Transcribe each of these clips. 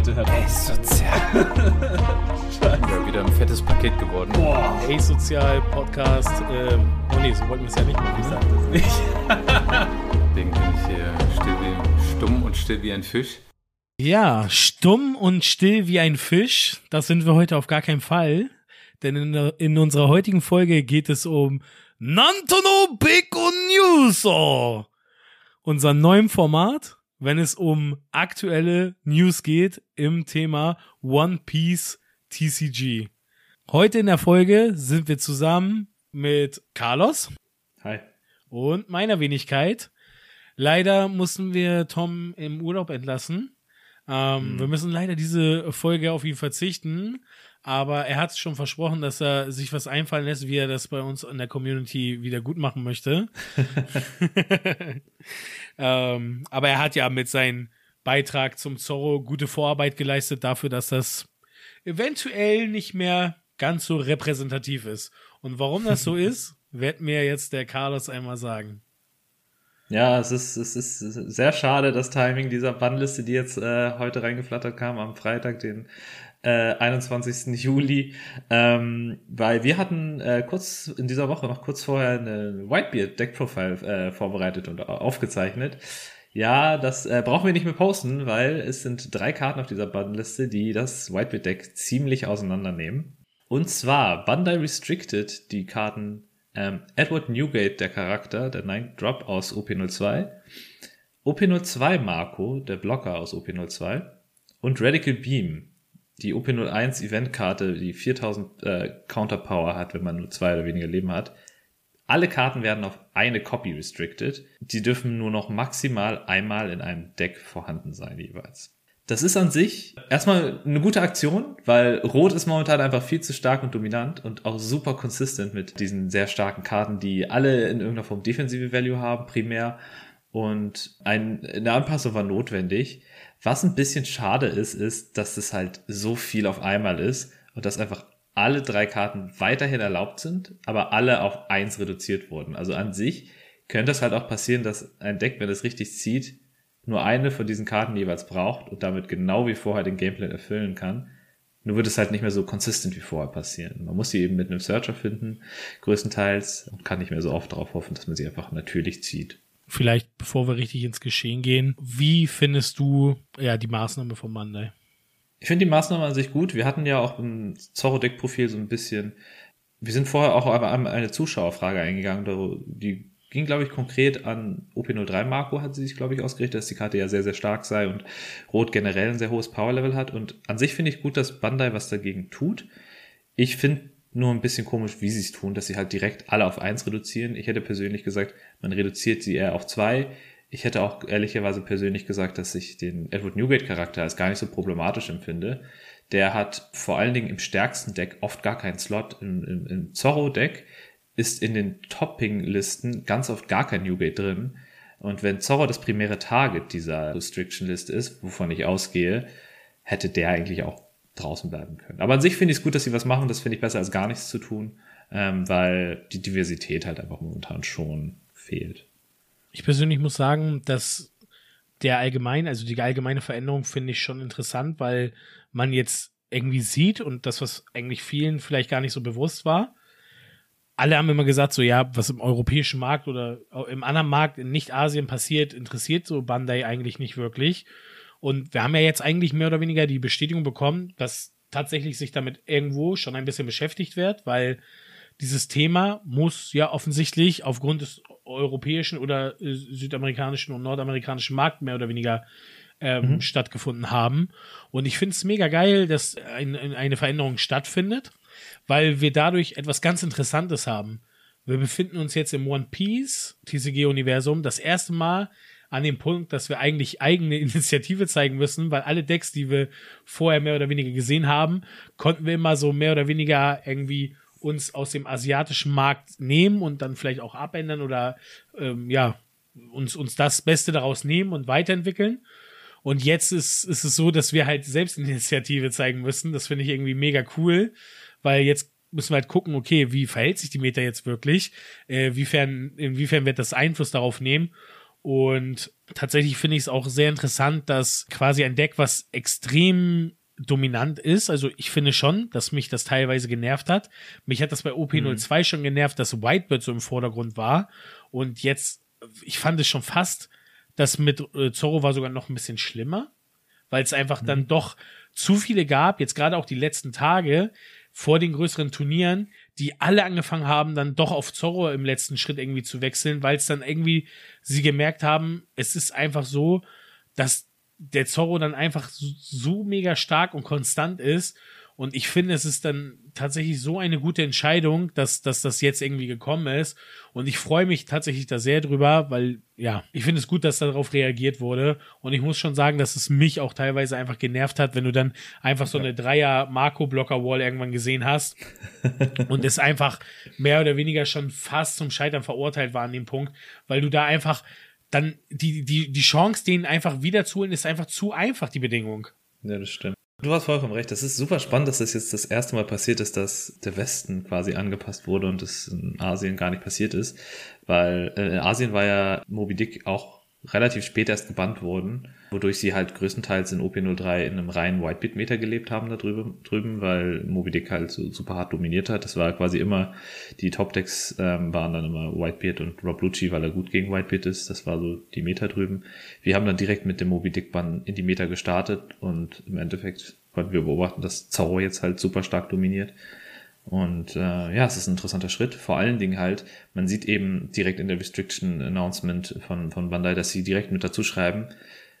bitte hört auf. Sozial. ja, wieder ein fettes Paket geworden. Boah. Asozial Podcast. Ähm, oh nee, so wollten wir es ja nicht machen. Ich sag das nicht. Deswegen bin ich hier still wie, stumm und still wie ein Fisch. Ja, stumm und still wie ein Fisch. Das sind wir heute auf gar keinen Fall. Denn in, in unserer heutigen Folge geht es um Nantono Beko News. Unser neuem Format wenn es um aktuelle News geht im Thema One Piece TCG. Heute in der Folge sind wir zusammen mit Carlos. Hi. Und meiner Wenigkeit. Leider mussten wir Tom im Urlaub entlassen. Ähm, mhm. Wir müssen leider diese Folge auf ihn verzichten. Aber er hat schon versprochen, dass er sich was einfallen lässt, wie er das bei uns in der Community wieder gut machen möchte. ähm, aber er hat ja mit seinem Beitrag zum Zorro gute Vorarbeit geleistet dafür, dass das eventuell nicht mehr ganz so repräsentativ ist. Und warum das so ist, wird mir jetzt der Carlos einmal sagen. Ja, es ist, es ist sehr schade, das Timing dieser Bannliste, die jetzt äh, heute reingeflattert kam, am Freitag, den äh, 21. Juli, ähm, weil wir hatten äh, kurz in dieser Woche noch kurz vorher eine Whitebeard Deck Profile äh, vorbereitet und aufgezeichnet. Ja, das äh, brauchen wir nicht mehr posten, weil es sind drei Karten auf dieser Buttonliste, die das Whitebeard Deck ziemlich auseinandernehmen. Und zwar Bandai Restricted die Karten ähm, Edward Newgate, der Charakter, der Ninth Drop aus OP02, OP02 Marco, der Blocker aus OP02 und Radical Beam, die OP01 Eventkarte, die 4000 äh, Counterpower hat, wenn man nur zwei oder weniger Leben hat. Alle Karten werden auf eine Copy restricted. Die dürfen nur noch maximal einmal in einem Deck vorhanden sein jeweils. Das ist an sich erstmal eine gute Aktion, weil Rot ist momentan einfach viel zu stark und dominant und auch super consistent mit diesen sehr starken Karten, die alle in irgendeiner Form defensive Value haben, primär. Und ein, eine Anpassung war notwendig. Was ein bisschen schade ist, ist, dass es halt so viel auf einmal ist und dass einfach alle drei Karten weiterhin erlaubt sind, aber alle auf eins reduziert wurden. Also an sich könnte es halt auch passieren, dass ein Deck, wenn es richtig zieht, nur eine von diesen Karten jeweils braucht und damit genau wie vorher den Gameplay erfüllen kann. Nur wird es halt nicht mehr so consistent wie vorher passieren. Man muss sie eben mit einem Searcher finden, größtenteils, und kann nicht mehr so oft darauf hoffen, dass man sie einfach natürlich zieht vielleicht bevor wir richtig ins Geschehen gehen, wie findest du ja die Maßnahme von Monday? Ich finde die Maßnahme an sich gut. Wir hatten ja auch im Zorro-Deck-Profil so ein bisschen, wir sind vorher auch eine Zuschauerfrage eingegangen, die ging, glaube ich, konkret an OP03 Marco, hat sie sich, glaube ich, ausgerichtet, dass die Karte ja sehr, sehr stark sei und Rot generell ein sehr hohes Power-Level hat. Und an sich finde ich gut, dass Bandai was dagegen tut. Ich finde nur ein bisschen komisch, wie sie es tun, dass sie halt direkt alle auf eins reduzieren. Ich hätte persönlich gesagt, man reduziert sie eher auf zwei. Ich hätte auch ehrlicherweise persönlich gesagt, dass ich den Edward Newgate Charakter als gar nicht so problematisch empfinde. Der hat vor allen Dingen im stärksten Deck oft gar keinen Slot. Im, im, im Zorro Deck ist in den Topping-Listen ganz oft gar kein Newgate drin. Und wenn Zorro das primäre Target dieser Restriction-List ist, wovon ich ausgehe, hätte der eigentlich auch draußen bleiben können. Aber an sich finde ich es gut, dass sie was machen. Das finde ich besser als gar nichts zu tun, ähm, weil die Diversität halt einfach momentan schon fehlt. Ich persönlich muss sagen, dass der allgemein, also die allgemeine Veränderung finde ich schon interessant, weil man jetzt irgendwie sieht und das, was eigentlich vielen vielleicht gar nicht so bewusst war. Alle haben immer gesagt, so ja, was im europäischen Markt oder im anderen Markt in Nicht-Asien passiert, interessiert so Bandai eigentlich nicht wirklich. Und wir haben ja jetzt eigentlich mehr oder weniger die Bestätigung bekommen, dass tatsächlich sich damit irgendwo schon ein bisschen beschäftigt wird, weil dieses Thema muss ja offensichtlich aufgrund des europäischen oder äh, südamerikanischen und nordamerikanischen Markt mehr oder weniger ähm, mhm. stattgefunden haben. Und ich finde es mega geil, dass ein, eine Veränderung stattfindet, weil wir dadurch etwas ganz Interessantes haben. Wir befinden uns jetzt im One Piece TCG-Universum das erste Mal an dem Punkt, dass wir eigentlich eigene Initiative zeigen müssen, weil alle Decks, die wir vorher mehr oder weniger gesehen haben, konnten wir immer so mehr oder weniger irgendwie uns aus dem asiatischen Markt nehmen und dann vielleicht auch abändern oder ähm, ja, uns, uns das Beste daraus nehmen und weiterentwickeln. Und jetzt ist, ist es so, dass wir halt selbst Initiative zeigen müssen. Das finde ich irgendwie mega cool, weil jetzt müssen wir halt gucken, okay, wie verhält sich die Meta jetzt wirklich? Äh, wiefern, inwiefern wird das Einfluss darauf nehmen? Und tatsächlich finde ich es auch sehr interessant, dass quasi ein Deck, was extrem dominant ist. Also ich finde schon, dass mich das teilweise genervt hat. Mich hat das bei OP02 mhm. schon genervt, dass Whitebird so im Vordergrund war. Und jetzt, ich fand es schon fast, das mit äh, Zorro war sogar noch ein bisschen schlimmer, weil es einfach mhm. dann doch zu viele gab, jetzt gerade auch die letzten Tage vor den größeren Turnieren, die alle angefangen haben, dann doch auf Zorro im letzten Schritt irgendwie zu wechseln, weil es dann irgendwie sie gemerkt haben, es ist einfach so, dass der Zorro dann einfach so, so mega stark und konstant ist. Und ich finde, es ist dann tatsächlich so eine gute Entscheidung, dass, dass das jetzt irgendwie gekommen ist. Und ich freue mich tatsächlich da sehr drüber, weil, ja, ich finde es gut, dass darauf reagiert wurde. Und ich muss schon sagen, dass es mich auch teilweise einfach genervt hat, wenn du dann einfach so eine Dreier-Marco-Blocker-Wall irgendwann gesehen hast und es einfach mehr oder weniger schon fast zum Scheitern verurteilt war an dem Punkt, weil du da einfach dann die, die, die Chance, den einfach wiederzuholen, ist einfach zu einfach, die Bedingung. Ja, das stimmt. Du hast vollkommen recht. Das ist super spannend, dass das jetzt das erste Mal passiert ist, dass der Westen quasi angepasst wurde und das in Asien gar nicht passiert ist. Weil äh, in Asien war ja Moby Dick auch relativ spät erst gebannt worden, wodurch sie halt größtenteils in OP03 in einem reinen Whitebit-Meter gelebt haben da drüben, drüben weil Moby Dick halt so super hart dominiert hat. Das war quasi immer, die Top-Decks ähm, waren dann immer Whitebeard und Rob Lucci, weil er gut gegen Whitebeard ist. Das war so die Meta drüben. Wir haben dann direkt mit dem Moby Dick-Bann in die Meta gestartet und im Endeffekt konnten wir beobachten, dass Zorro jetzt halt super stark dominiert. Und äh, ja, es ist ein interessanter Schritt. Vor allen Dingen halt, man sieht eben direkt in der Restriction Announcement von, von Bandai, dass sie direkt mit dazu schreiben,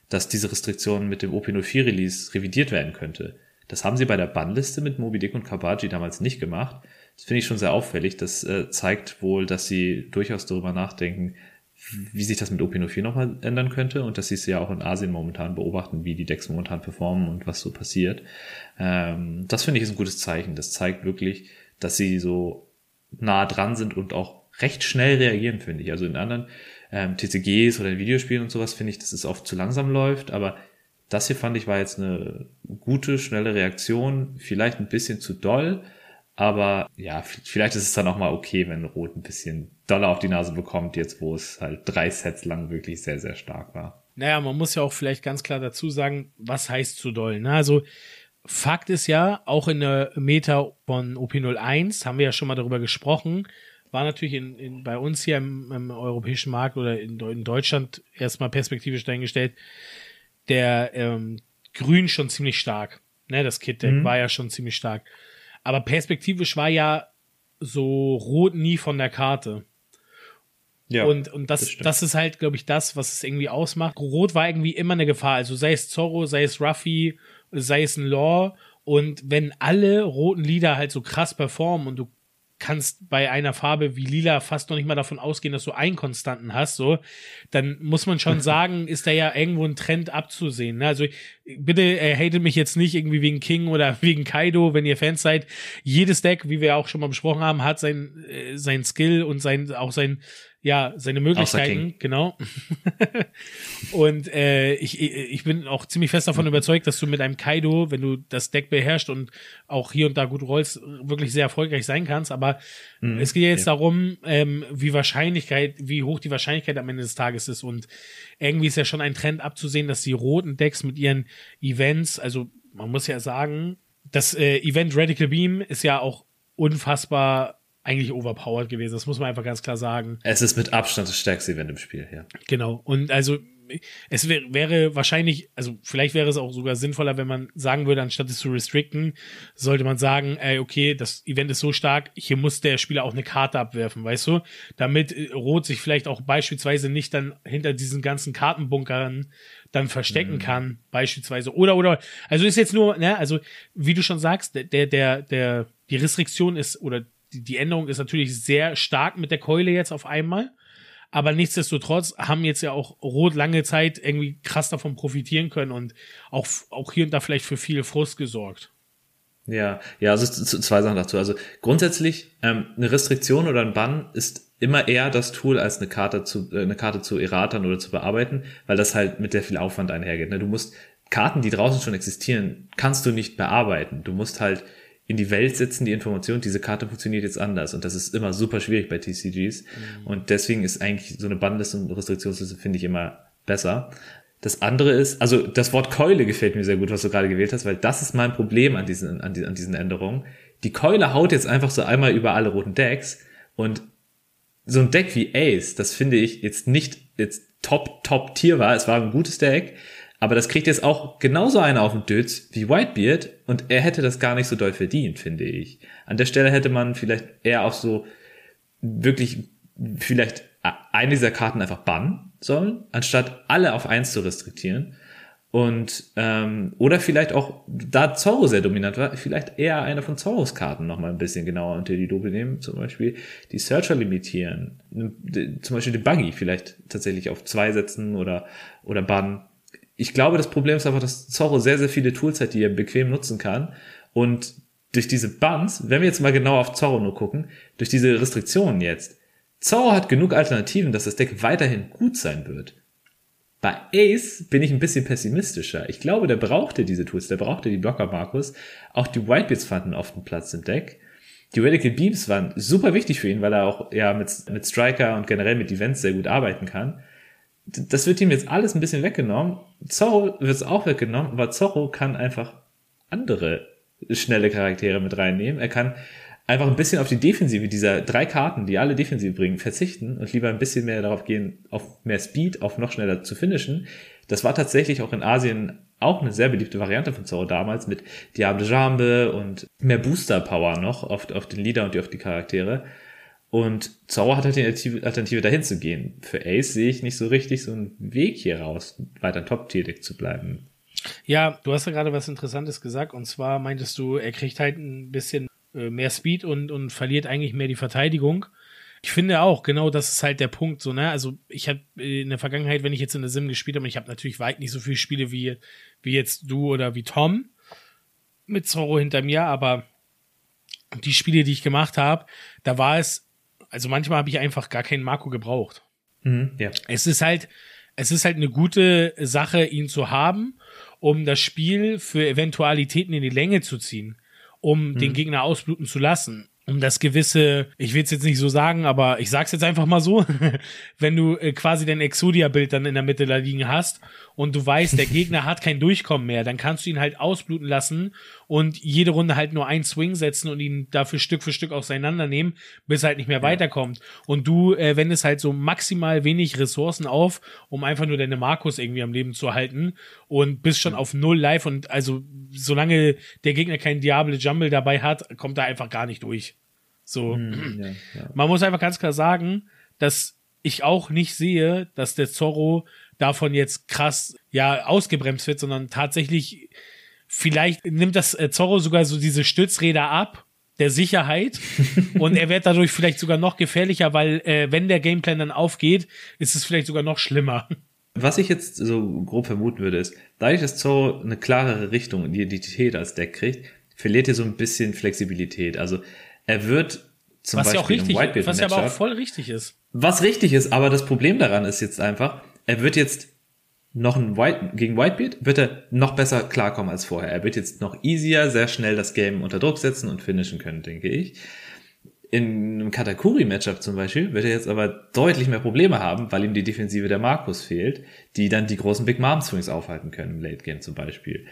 dass diese Restriktion mit dem OP04 Release revidiert werden könnte. Das haben sie bei der Bannliste mit Moby Dick und Kabaji damals nicht gemacht. Das finde ich schon sehr auffällig. Das äh, zeigt wohl, dass sie durchaus darüber nachdenken, wie sich das mit OP04 nochmal ändern könnte und dass sie es ja auch in Asien momentan beobachten, wie die Decks momentan performen und was so passiert. Ähm, das finde ich ist ein gutes Zeichen. Das zeigt wirklich, dass sie so nah dran sind und auch recht schnell reagieren, finde ich. Also in anderen ähm, TCGs oder in Videospielen und sowas finde ich, dass es oft zu langsam läuft, aber das hier fand ich war jetzt eine gute, schnelle Reaktion, vielleicht ein bisschen zu doll, aber ja, vielleicht ist es dann auch mal okay, wenn Rot ein bisschen doller auf die Nase bekommt, jetzt wo es halt drei Sets lang wirklich sehr, sehr stark war. Naja, man muss ja auch vielleicht ganz klar dazu sagen, was heißt zu doll. Ne? Also Fakt ist ja, auch in der Meta von OP01 haben wir ja schon mal darüber gesprochen, war natürlich in, in, bei uns hier im, im europäischen Markt oder in, in, Deutschland erstmal perspektivisch dahingestellt, der ähm, Grün schon ziemlich stark. Ne, das Kit-Deck mhm. war ja schon ziemlich stark. Aber perspektivisch war ja so Rot nie von der Karte. Ja, und, und das, das, das ist halt, glaube ich, das, was es irgendwie ausmacht. Rot war irgendwie immer eine Gefahr. Also sei es Zorro, sei es Ruffy, sei es ein Law. Und wenn alle roten Lieder halt so krass performen und du kannst bei einer Farbe wie lila fast noch nicht mal davon ausgehen, dass du einen Konstanten hast, so, dann muss man schon sagen, ist da ja irgendwo ein Trend abzusehen. Ne? Also bitte äh, hatet mich jetzt nicht irgendwie wegen King oder wegen Kaido, wenn ihr Fans seid. Jedes Deck, wie wir auch schon mal besprochen haben, hat sein, äh, sein Skill und sein, auch sein, ja, seine Möglichkeiten, genau. und äh, ich, ich bin auch ziemlich fest davon überzeugt, dass du mit einem Kaido, wenn du das Deck beherrschst und auch hier und da gut rollst, wirklich sehr erfolgreich sein kannst. Aber mhm, es geht jetzt ja. darum, ähm, wie Wahrscheinlichkeit, wie hoch die Wahrscheinlichkeit am Ende des Tages ist. Und irgendwie ist ja schon ein Trend abzusehen, dass die roten Decks mit ihren Events, also man muss ja sagen, das äh, Event Radical Beam ist ja auch unfassbar eigentlich overpowered gewesen. Das muss man einfach ganz klar sagen. Es ist mit Abstand das stärkste Event im Spiel, ja. Genau. Und also es wär, wäre wahrscheinlich, also vielleicht wäre es auch sogar sinnvoller, wenn man sagen würde, anstatt es zu restricten, sollte man sagen, ey, okay, das Event ist so stark, hier muss der Spieler auch eine Karte abwerfen, weißt du? Damit äh, Rot sich vielleicht auch beispielsweise nicht dann hinter diesen ganzen Kartenbunkern dann verstecken mhm. kann, beispielsweise. Oder, oder, also ist jetzt nur, ne, also wie du schon sagst, der, der, der, die Restriktion ist, oder die, Änderung ist natürlich sehr stark mit der Keule jetzt auf einmal. Aber nichtsdestotrotz haben jetzt ja auch Rot lange Zeit irgendwie krass davon profitieren können und auch, auch hier und da vielleicht für viel Frust gesorgt. Ja, ja, also zwei Sachen dazu. Also grundsätzlich ähm, eine Restriktion oder ein Bann ist immer eher das Tool, als eine Karte zu äh, eine Karte zu erratern oder zu bearbeiten, weil das halt mit sehr viel Aufwand einhergeht. Ne? Du musst Karten, die draußen schon existieren, kannst du nicht bearbeiten. Du musst halt in die Welt setzen, die Information, diese Karte funktioniert jetzt anders. Und das ist immer super schwierig bei TCGs. Mhm. Und deswegen ist eigentlich so eine Bannliste und Restriktionsliste, finde ich, immer besser. Das andere ist, also das Wort Keule gefällt mir sehr gut, was du gerade gewählt hast, weil das ist mein Problem an diesen, an, die, an diesen Änderungen. Die Keule haut jetzt einfach so einmal über alle roten Decks und so ein Deck wie Ace, das finde ich jetzt nicht jetzt top, top Tier war. Es war ein gutes Deck, aber das kriegt jetzt auch genauso einer auf den Dötz wie Whitebeard und er hätte das gar nicht so doll verdient, finde ich. An der Stelle hätte man vielleicht eher auch so wirklich vielleicht eine dieser Karten einfach bannen sollen, anstatt alle auf eins zu restriktieren. Und ähm, oder vielleicht auch, da Zorro sehr dominant war, vielleicht eher eine von Zorros Karten noch mal ein bisschen genauer unter die Lupe nehmen. Zum Beispiel die Searcher limitieren. Zum Beispiel den Buggy vielleicht tatsächlich auf zwei setzen oder, oder bannen ich glaube, das Problem ist einfach, dass Zorro sehr, sehr viele Tools hat, die er bequem nutzen kann. Und durch diese Buns, wenn wir jetzt mal genau auf Zorro nur gucken, durch diese Restriktionen jetzt, Zorro hat genug Alternativen, dass das Deck weiterhin gut sein wird. Bei Ace bin ich ein bisschen pessimistischer. Ich glaube, der brauchte diese Tools, der brauchte die Blocker Markus. Auch die Whitebeards fanden oft einen Platz im Deck. Die Radical Beams waren super wichtig für ihn, weil er auch ja mit, mit Striker und generell mit Events sehr gut arbeiten kann das wird ihm jetzt alles ein bisschen weggenommen. Zorro wird es auch weggenommen, aber Zorro kann einfach andere schnelle Charaktere mit reinnehmen. Er kann einfach ein bisschen auf die Defensive dieser drei Karten, die alle Defensive bringen, verzichten und lieber ein bisschen mehr darauf gehen, auf mehr Speed, auf noch schneller zu finishen. Das war tatsächlich auch in Asien auch eine sehr beliebte Variante von Zorro damals mit Diable Jambe und mehr Booster Power noch auf, auf den Leader und auf die Charaktere. Und Zauber hat halt die Alternative, dahin zu gehen. Für Ace sehe ich nicht so richtig so einen Weg hier raus, weiter Top-Tier-Deck zu bleiben. Ja, du hast ja gerade was Interessantes gesagt. Und zwar meintest du, er kriegt halt ein bisschen äh, mehr Speed und, und verliert eigentlich mehr die Verteidigung. Ich finde auch, genau das ist halt der Punkt, so, ne? Also, ich habe in der Vergangenheit, wenn ich jetzt in der Sim gespielt habe, ich habe natürlich weit nicht so viele Spiele wie, wie jetzt du oder wie Tom mit Zorro hinter mir, aber die Spiele, die ich gemacht habe, da war es also manchmal habe ich einfach gar keinen Marco gebraucht. Mhm, ja. Es ist halt, es ist halt eine gute Sache, ihn zu haben, um das Spiel für Eventualitäten in die Länge zu ziehen, um mhm. den Gegner ausbluten zu lassen um das gewisse, ich will es jetzt nicht so sagen, aber ich sag's jetzt einfach mal so, wenn du äh, quasi dein Exodia-Bild dann in der Mitte da liegen hast und du weißt, der Gegner hat kein Durchkommen mehr, dann kannst du ihn halt ausbluten lassen und jede Runde halt nur einen Swing setzen und ihn dafür Stück für Stück auseinandernehmen, bis er halt nicht mehr ja. weiterkommt. Und du äh, wendest halt so maximal wenig Ressourcen auf, um einfach nur deine Markus irgendwie am Leben zu halten und bist schon ja. auf null live und also solange der Gegner keinen Diable Jumble dabei hat, kommt er einfach gar nicht durch. So. Mm, ja, ja. Man muss einfach ganz klar sagen, dass ich auch nicht sehe, dass der Zorro davon jetzt krass, ja, ausgebremst wird, sondern tatsächlich, vielleicht nimmt das äh, Zorro sogar so diese Stützräder ab der Sicherheit und er wird dadurch vielleicht sogar noch gefährlicher, weil äh, wenn der Gameplan dann aufgeht, ist es vielleicht sogar noch schlimmer. Was ich jetzt so grob vermuten würde, ist, dadurch, dass Zorro eine klarere Richtung und Identität als Deck kriegt, verliert er so ein bisschen Flexibilität. Also er wird zum was Beispiel ja auch richtig, was ja aber auch voll richtig ist. Was richtig ist, aber das Problem daran ist jetzt einfach, er wird jetzt noch ein White, gegen Whitebeard wird er noch besser klarkommen als vorher. Er wird jetzt noch easier, sehr schnell das Game unter Druck setzen und finishen können, denke ich. In einem Katakuri-Matchup zum Beispiel wird er jetzt aber deutlich mehr Probleme haben, weil ihm die Defensive der Markus fehlt, die dann die großen Big Mom Swings aufhalten können im Late Game zum Beispiel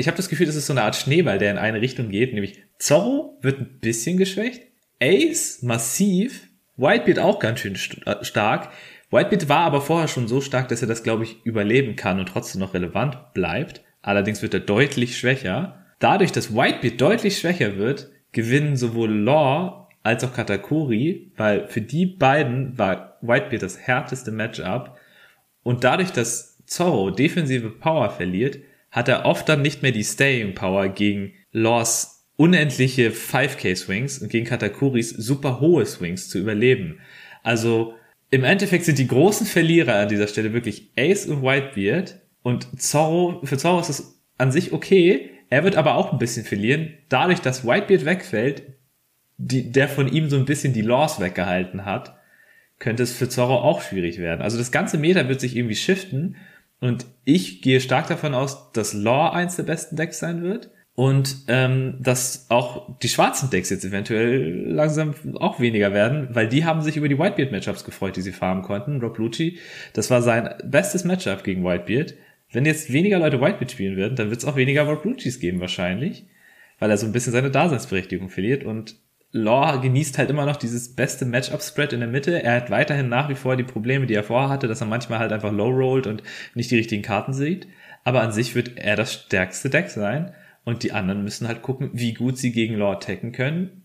ich habe das Gefühl, das ist so eine Art Schneeball, der in eine Richtung geht, nämlich Zorro wird ein bisschen geschwächt, Ace massiv, Whitebeard auch ganz schön st äh, stark. Whitebeard war aber vorher schon so stark, dass er das, glaube ich, überleben kann und trotzdem noch relevant bleibt. Allerdings wird er deutlich schwächer. Dadurch, dass Whitebeard deutlich schwächer wird, gewinnen sowohl Law als auch Katakuri, weil für die beiden war Whitebeard das härteste Matchup. Und dadurch, dass Zorro defensive Power verliert, hat er oft dann nicht mehr die Staying Power gegen Laws unendliche 5K Swings und gegen Katakuris super hohe Swings zu überleben. Also im Endeffekt sind die großen Verlierer an dieser Stelle wirklich Ace und Whitebeard und Zorro, für Zorro ist es an sich okay, er wird aber auch ein bisschen verlieren, dadurch, dass Whitebeard wegfällt, die, der von ihm so ein bisschen die Laws weggehalten hat, könnte es für Zorro auch schwierig werden. Also das ganze Meter wird sich irgendwie shiften und ich gehe stark davon aus, dass Law eins der besten Decks sein wird. und ähm, dass auch die schwarzen Decks jetzt eventuell langsam auch weniger werden, weil die haben sich über die Whitebeard-Matchups gefreut, die sie farmen konnten. Rob Lucci, das war sein bestes Matchup gegen Whitebeard. Wenn jetzt weniger Leute Whitebeard spielen werden, dann wird es auch weniger Rob Luccis geben wahrscheinlich, weil er so ein bisschen seine Daseinsberechtigung verliert und Law genießt halt immer noch dieses beste Matchup-Spread in der Mitte. Er hat weiterhin nach wie vor die Probleme, die er vorher hatte, dass er manchmal halt einfach low rollt und nicht die richtigen Karten sieht. Aber an sich wird er das stärkste Deck sein. Und die anderen müssen halt gucken, wie gut sie gegen Law attacken können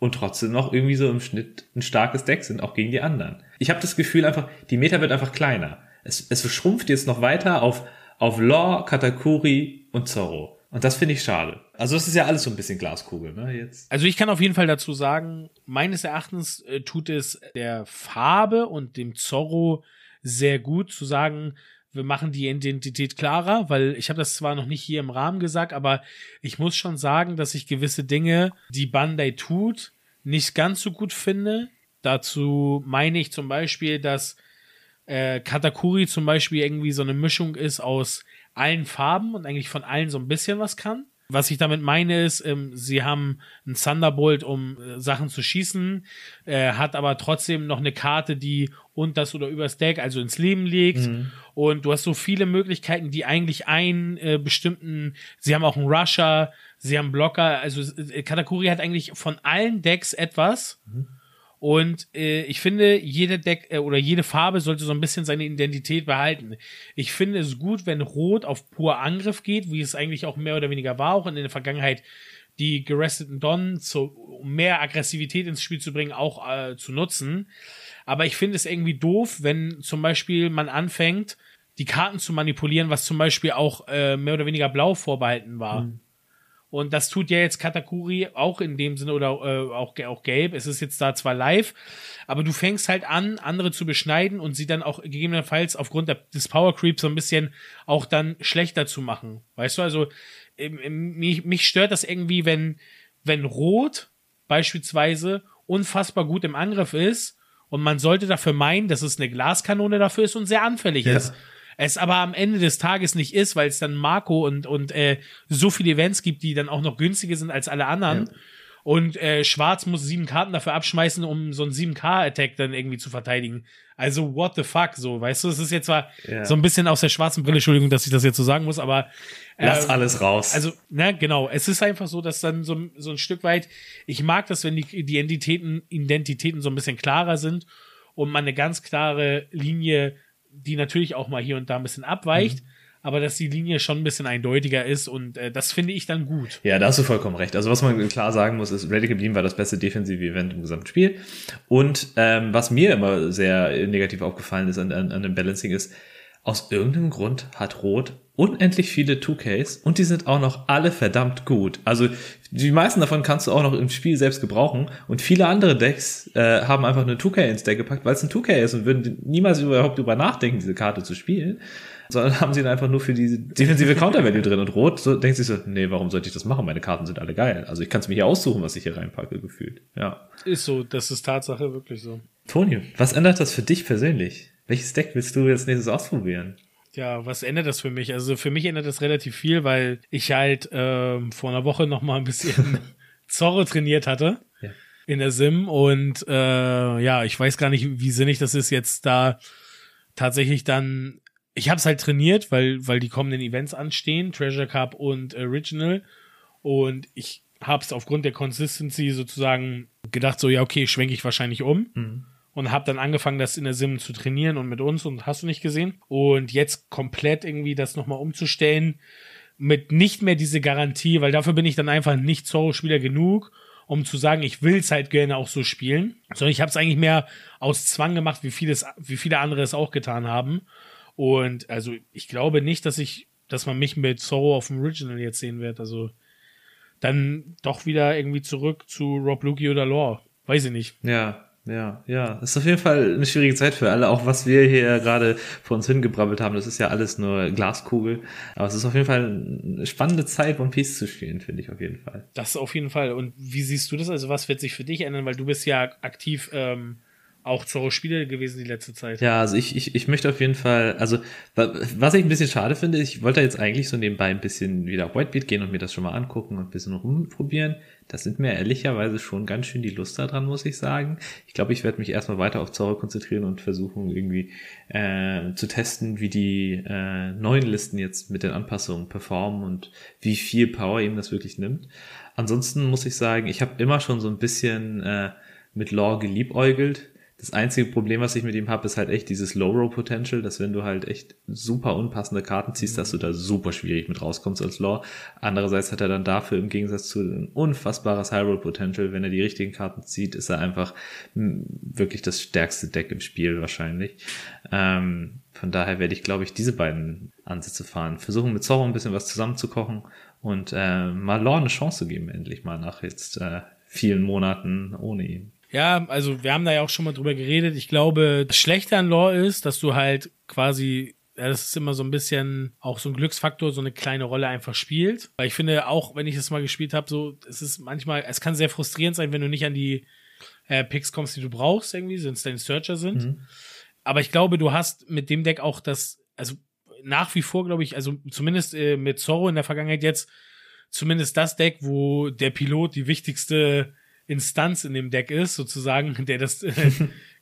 und trotzdem noch irgendwie so im Schnitt ein starkes Deck sind, auch gegen die anderen. Ich habe das Gefühl einfach, die Meta wird einfach kleiner. Es, es schrumpft jetzt noch weiter auf, auf Law, Katakuri und Zorro. Und das finde ich schade. Also das ist ja alles so ein bisschen Glaskugel, ne? Jetzt. Also ich kann auf jeden Fall dazu sagen, meines Erachtens äh, tut es der Farbe und dem Zorro sehr gut zu sagen, wir machen die Identität klarer, weil ich habe das zwar noch nicht hier im Rahmen gesagt, aber ich muss schon sagen, dass ich gewisse Dinge, die Bandai tut, nicht ganz so gut finde. Dazu meine ich zum Beispiel, dass äh, Katakuri zum Beispiel irgendwie so eine Mischung ist aus allen Farben und eigentlich von allen so ein bisschen was kann. Was ich damit meine ist, ähm, sie haben einen Thunderbolt, um äh, Sachen zu schießen, äh, hat aber trotzdem noch eine Karte, die das oder übers Deck, also ins Leben legt. Mhm. Und du hast so viele Möglichkeiten, die eigentlich einen äh, bestimmten, sie haben auch einen Rusher, sie haben Blocker, also äh, Katakuri hat eigentlich von allen Decks etwas. Mhm. Und äh, ich finde, jede Deck äh, oder jede Farbe sollte so ein bisschen seine Identität behalten. Ich finde es gut, wenn Rot auf pur Angriff geht, wie es eigentlich auch mehr oder weniger war, auch in der Vergangenheit die geresteten Don, zu, um mehr Aggressivität ins Spiel zu bringen, auch äh, zu nutzen. Aber ich finde es irgendwie doof, wenn zum Beispiel man anfängt, die Karten zu manipulieren, was zum Beispiel auch äh, mehr oder weniger blau vorbehalten war. Mhm. Und das tut ja jetzt Katakuri auch in dem Sinne oder äh, auch, auch gelb. Es ist jetzt da zwar live, aber du fängst halt an, andere zu beschneiden und sie dann auch gegebenenfalls aufgrund der, des Power Creeps so ein bisschen auch dann schlechter zu machen. Weißt du, also ähm, mich, mich stört das irgendwie, wenn, wenn Rot beispielsweise unfassbar gut im Angriff ist und man sollte dafür meinen, dass es eine Glaskanone dafür ist und sehr anfällig ja. ist es aber am Ende des Tages nicht ist, weil es dann Marco und, und äh, so viele Events gibt, die dann auch noch günstiger sind als alle anderen. Ja. Und äh, Schwarz muss sieben Karten dafür abschmeißen, um so einen 7K-Attack dann irgendwie zu verteidigen. Also, what the fuck, so, weißt du, es ist jetzt zwar ja. so ein bisschen aus der schwarzen Brille, Entschuldigung, dass ich das jetzt so sagen muss, aber. Äh, Lass alles raus. Also, ne, genau. Es ist einfach so, dass dann so, so ein Stück weit, ich mag das, wenn die, die Identitäten, Identitäten so ein bisschen klarer sind und man eine ganz klare Linie die natürlich auch mal hier und da ein bisschen abweicht. Mhm. Aber dass die Linie schon ein bisschen eindeutiger ist und äh, das finde ich dann gut. Ja, da hast du vollkommen recht. Also was man klar sagen muss, ist, Radical Beam war das beste defensive Event im gesamten Spiel. Und ähm, was mir immer sehr negativ aufgefallen ist an, an, an dem Balancing ist, aus irgendeinem Grund hat Rot unendlich viele 2Ks und die sind auch noch alle verdammt gut. Also die meisten davon kannst du auch noch im Spiel selbst gebrauchen und viele andere Decks äh, haben einfach eine 2K ins Deck gepackt, weil es ein 2K ist und würden niemals überhaupt drüber nachdenken, diese Karte zu spielen, sondern haben sie dann einfach nur für diese defensive Counter-Value drin und Rot so, denkt sich so, nee, warum sollte ich das machen? Meine Karten sind alle geil. Also ich kann es mir hier aussuchen, was ich hier reinpacke, gefühlt. Ja. Ist so, das ist Tatsache wirklich so. Toni, was ändert das für dich persönlich? Welches Deck willst du jetzt nächstes ausprobieren? Ja, was ändert das für mich? Also für mich ändert das relativ viel, weil ich halt ähm, vor einer Woche noch mal ein bisschen Zorro trainiert hatte ja. in der Sim und äh, ja, ich weiß gar nicht, wie sinnig das ist jetzt da tatsächlich dann. Ich habe es halt trainiert, weil weil die kommenden Events anstehen, Treasure Cup und Original und ich habe es aufgrund der Consistency sozusagen gedacht, so ja okay, schwenke ich wahrscheinlich um. Mhm und habe dann angefangen, das in der Sim zu trainieren und mit uns und hast du nicht gesehen. Und jetzt komplett irgendwie das nochmal umzustellen mit nicht mehr diese Garantie, weil dafür bin ich dann einfach nicht Zorro-Spieler genug, um zu sagen, ich will es halt gerne auch so spielen. Sondern ich habe es eigentlich mehr aus Zwang gemacht, wie vieles, wie viele andere es auch getan haben. Und also ich glaube nicht, dass ich, dass man mich mit Zorro auf dem Original jetzt sehen wird. Also dann doch wieder irgendwie zurück zu Rob Luki oder Lore. Weiß ich nicht. Ja, ja, ja. Ist auf jeden Fall eine schwierige Zeit für alle. Auch was wir hier gerade vor uns hingebrabbelt haben, das ist ja alles nur Glaskugel. Aber es ist auf jeden Fall eine spannende Zeit, One Piece zu spielen, finde ich auf jeden Fall. Das auf jeden Fall. Und wie siehst du das? Also was wird sich für dich ändern? Weil du bist ja aktiv ähm, auch Zorro-Spiele gewesen die letzte Zeit. Ja, also ich, ich, ich möchte auf jeden Fall, also was ich ein bisschen schade finde, ich wollte jetzt eigentlich so nebenbei ein bisschen wieder auf Whitebeat gehen und mir das schon mal angucken und ein bisschen rumprobieren. Das sind mir ehrlicherweise schon ganz schön die Lust daran, muss ich sagen. Ich glaube, ich werde mich erstmal weiter auf Zorro konzentrieren und versuchen irgendwie äh, zu testen, wie die äh, neuen Listen jetzt mit den Anpassungen performen und wie viel Power ihm das wirklich nimmt. Ansonsten muss ich sagen, ich habe immer schon so ein bisschen äh, mit Lore geliebäugelt das einzige Problem, was ich mit ihm habe, ist halt echt dieses Low-Row-Potential, dass wenn du halt echt super unpassende Karten ziehst, dass du da super schwierig mit rauskommst als Law. Andererseits hat er dann dafür im Gegensatz zu ein unfassbares High-Roll-Potential. Wenn er die richtigen Karten zieht, ist er einfach wirklich das stärkste Deck im Spiel wahrscheinlich. Ähm, von daher werde ich, glaube ich, diese beiden Ansätze fahren. Versuchen mit Zorro ein bisschen was zusammenzukochen und äh, mal Law eine Chance geben, endlich mal nach jetzt äh, vielen Monaten ohne ihn. Ja, also wir haben da ja auch schon mal drüber geredet. Ich glaube, das Schlechte an Lore ist, dass du halt quasi ja, das ist immer so ein bisschen auch so ein Glücksfaktor, so eine kleine Rolle einfach spielt. Weil ich finde, auch wenn ich das mal gespielt habe, so, es ist manchmal, es kann sehr frustrierend sein, wenn du nicht an die äh, Picks kommst, die du brauchst, irgendwie, wenn es deine Searcher sind. Mhm. Aber ich glaube, du hast mit dem Deck auch das, also nach wie vor, glaube ich, also zumindest äh, mit Zorro in der Vergangenheit jetzt, zumindest das Deck, wo der Pilot die wichtigste Instanz in dem Deck ist, sozusagen, der das äh,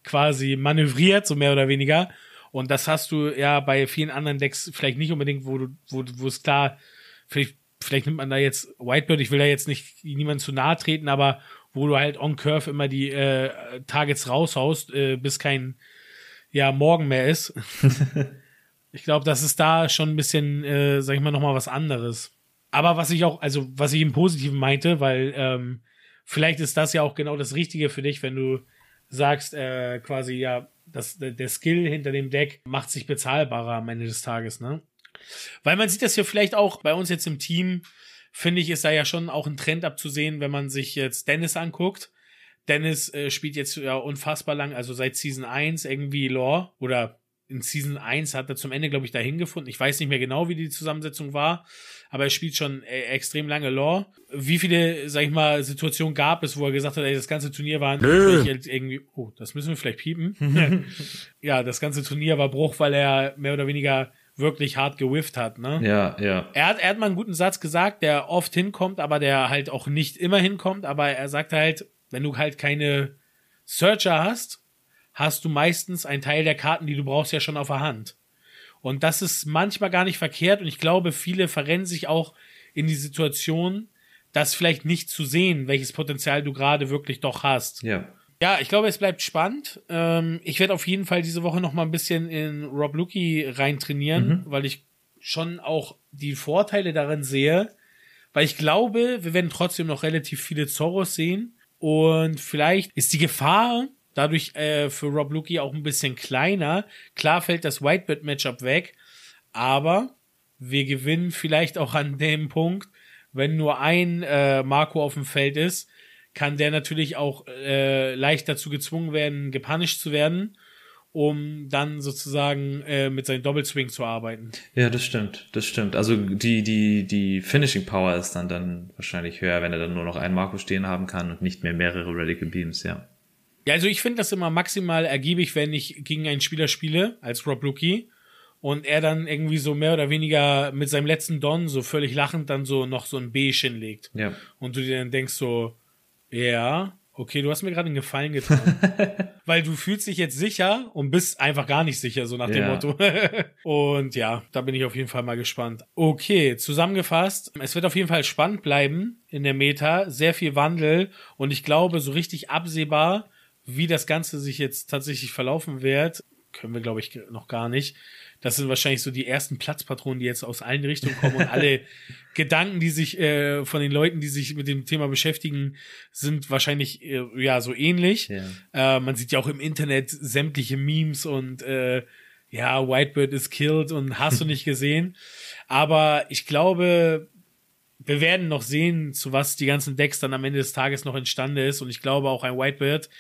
quasi manövriert, so mehr oder weniger. Und das hast du ja bei vielen anderen Decks vielleicht nicht unbedingt, wo du, wo, wo es klar, vielleicht, vielleicht nimmt man da jetzt Whitebird, ich will da jetzt nicht niemand zu nahe treten, aber wo du halt on Curve immer die äh, Targets raushaust, äh, bis kein ja, Morgen mehr ist. ich glaube, das ist da schon ein bisschen, äh, sag ich mal, nochmal was anderes. Aber was ich auch, also was ich im Positiven meinte, weil ähm, vielleicht ist das ja auch genau das Richtige für dich, wenn du sagst, äh, quasi, ja, das, der Skill hinter dem Deck macht sich bezahlbarer am Ende des Tages, ne? Weil man sieht das ja vielleicht auch bei uns jetzt im Team, finde ich, ist da ja schon auch ein Trend abzusehen, wenn man sich jetzt Dennis anguckt. Dennis äh, spielt jetzt ja unfassbar lang, also seit Season 1 irgendwie Lore oder in Season 1 hat er zum Ende, glaube ich, dahin gefunden. Ich weiß nicht mehr genau, wie die Zusammensetzung war, aber er spielt schon äh, extrem lange Lore. Wie viele, sag ich mal, Situationen gab es, wo er gesagt hat, ey, das ganze Turnier war irgendwie, oh, das müssen wir vielleicht piepen. ja, das ganze Turnier war Bruch, weil er mehr oder weniger wirklich hart gewifft hat, ne? Ja, ja. Er hat, er hat mal einen guten Satz gesagt, der oft hinkommt, aber der halt auch nicht immer hinkommt, aber er sagt halt, wenn du halt keine Searcher hast, hast du meistens einen Teil der Karten, die du brauchst, ja schon auf der Hand. Und das ist manchmal gar nicht verkehrt und ich glaube, viele verrennen sich auch in die Situation, das vielleicht nicht zu sehen, welches Potenzial du gerade wirklich doch hast. Ja. Ja, ich glaube, es bleibt spannend. Ähm, ich werde auf jeden Fall diese Woche noch mal ein bisschen in Rob Lucky reintrainieren, mhm. weil ich schon auch die Vorteile darin sehe, weil ich glaube, wir werden trotzdem noch relativ viele Zorros sehen und vielleicht ist die Gefahr, dadurch äh, für Rob Lucky auch ein bisschen kleiner. Klar fällt das Whitebird-Matchup weg, aber wir gewinnen vielleicht auch an dem Punkt, wenn nur ein äh, Marco auf dem Feld ist, kann der natürlich auch äh, leicht dazu gezwungen werden, gepunished zu werden, um dann sozusagen äh, mit seinem Doppelswing zu arbeiten. Ja, das stimmt, das stimmt. Also die, die, die Finishing Power ist dann, dann wahrscheinlich höher, wenn er dann nur noch einen Marco stehen haben kann und nicht mehr mehrere Radical Beams, ja. Ja, also ich finde das immer maximal ergiebig, wenn ich gegen einen Spieler spiele, als Rob Rookie, und er dann irgendwie so mehr oder weniger mit seinem letzten Don so völlig lachend dann so noch so ein B hinlegt. Ja. Und du dir dann denkst so, ja, okay, du hast mir gerade einen Gefallen getan. Weil du fühlst dich jetzt sicher und bist einfach gar nicht sicher, so nach dem ja. Motto. und ja, da bin ich auf jeden Fall mal gespannt. Okay, zusammengefasst, es wird auf jeden Fall spannend bleiben in der Meta, sehr viel Wandel und ich glaube, so richtig absehbar wie das Ganze sich jetzt tatsächlich verlaufen wird, können wir, glaube ich, noch gar nicht. Das sind wahrscheinlich so die ersten Platzpatronen, die jetzt aus allen Richtungen kommen und alle Gedanken, die sich äh, von den Leuten, die sich mit dem Thema beschäftigen, sind wahrscheinlich äh, ja so ähnlich. Ja. Äh, man sieht ja auch im Internet sämtliche Memes und äh, ja, Whitebird is killed und hast du nicht gesehen. Aber ich glaube, wir werden noch sehen, zu was die ganzen Decks dann am Ende des Tages noch entstanden ist. Und ich glaube auch ein Whitebird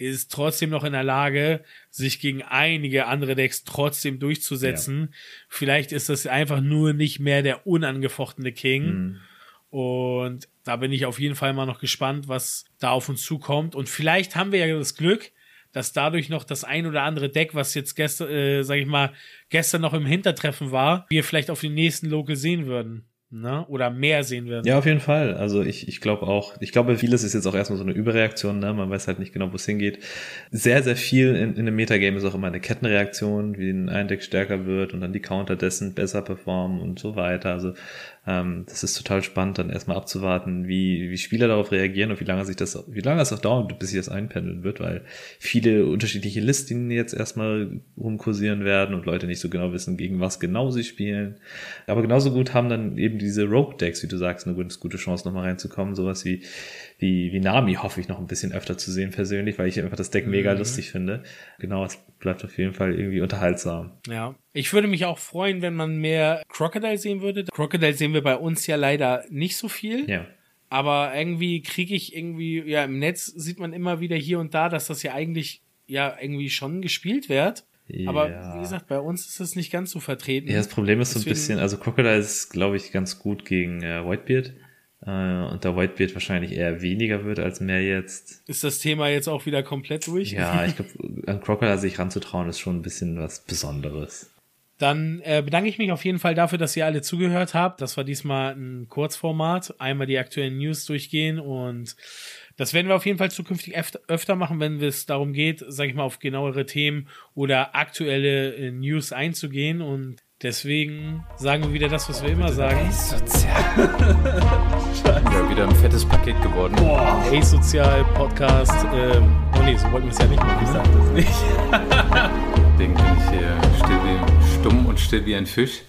ist trotzdem noch in der Lage, sich gegen einige andere Decks trotzdem durchzusetzen. Ja. Vielleicht ist das einfach nur nicht mehr der unangefochtene King. Mhm. Und da bin ich auf jeden Fall mal noch gespannt, was da auf uns zukommt. Und vielleicht haben wir ja das Glück, dass dadurch noch das ein oder andere Deck, was jetzt gestern, äh, sag ich mal, gestern noch im Hintertreffen war, wir vielleicht auf den nächsten Local sehen würden ne? oder mehr sehen werden. Ja, auf jeden Fall. Also ich, ich glaube auch, ich glaube, vieles ist jetzt auch erstmal so eine Überreaktion, ne? man weiß halt nicht genau, wo es hingeht. Sehr, sehr viel in, in einem Metagame ist auch immer eine Kettenreaktion, wie ein Eindeck stärker wird und dann die Counter dessen besser performen und so weiter. Also ähm, das ist total spannend, dann erstmal abzuwarten, wie, wie Spieler darauf reagieren und wie lange sich das, wie lange es auch dauert, bis sich das einpendeln wird, weil viele unterschiedliche Listungen jetzt erstmal rumkursieren werden und Leute nicht so genau wissen, gegen was genau sie spielen. Aber genauso gut haben dann eben diese Rogue-Decks, wie du sagst, eine gute Chance, nochmal reinzukommen. Sowas wie, wie, wie Nami hoffe ich noch ein bisschen öfter zu sehen persönlich, weil ich einfach das Deck mega mhm. lustig finde. Genau, es bleibt auf jeden Fall irgendwie unterhaltsam. Ja. Ich würde mich auch freuen, wenn man mehr Crocodile sehen würde. Crocodile sehen wir bei uns ja leider nicht so viel. Ja. Aber irgendwie kriege ich irgendwie, ja, im Netz sieht man immer wieder hier und da, dass das ja eigentlich ja irgendwie schon gespielt wird. Aber ja. wie gesagt, bei uns ist das nicht ganz so vertreten. Ja, das Problem ist Deswegen, so ein bisschen, also Crocodile ist, glaube ich, ganz gut gegen äh, Whitebeard. Äh, und der Whitebeard wahrscheinlich eher weniger wird als mehr jetzt. Ist das Thema jetzt auch wieder komplett durch? Ja, ich glaube, an Crocodile sich ranzutrauen, ist schon ein bisschen was Besonderes. Dann äh, bedanke ich mich auf jeden Fall dafür, dass ihr alle zugehört habt. Das war diesmal ein Kurzformat. Einmal die aktuellen News durchgehen und das werden wir auf jeden Fall zukünftig öfter machen, wenn es darum geht, sag ich mal, auf genauere Themen oder aktuelle äh, News einzugehen. Und deswegen sagen wir wieder das, was wir immer sagen. ja, wieder ein fettes Paket geworden. Boah. Asozial Podcast. Ähm, oh nee, so wollten wir es ja nicht machen. Ich sag das nicht. Deswegen bin ich hier still wie, stumm und still wie ein Fisch.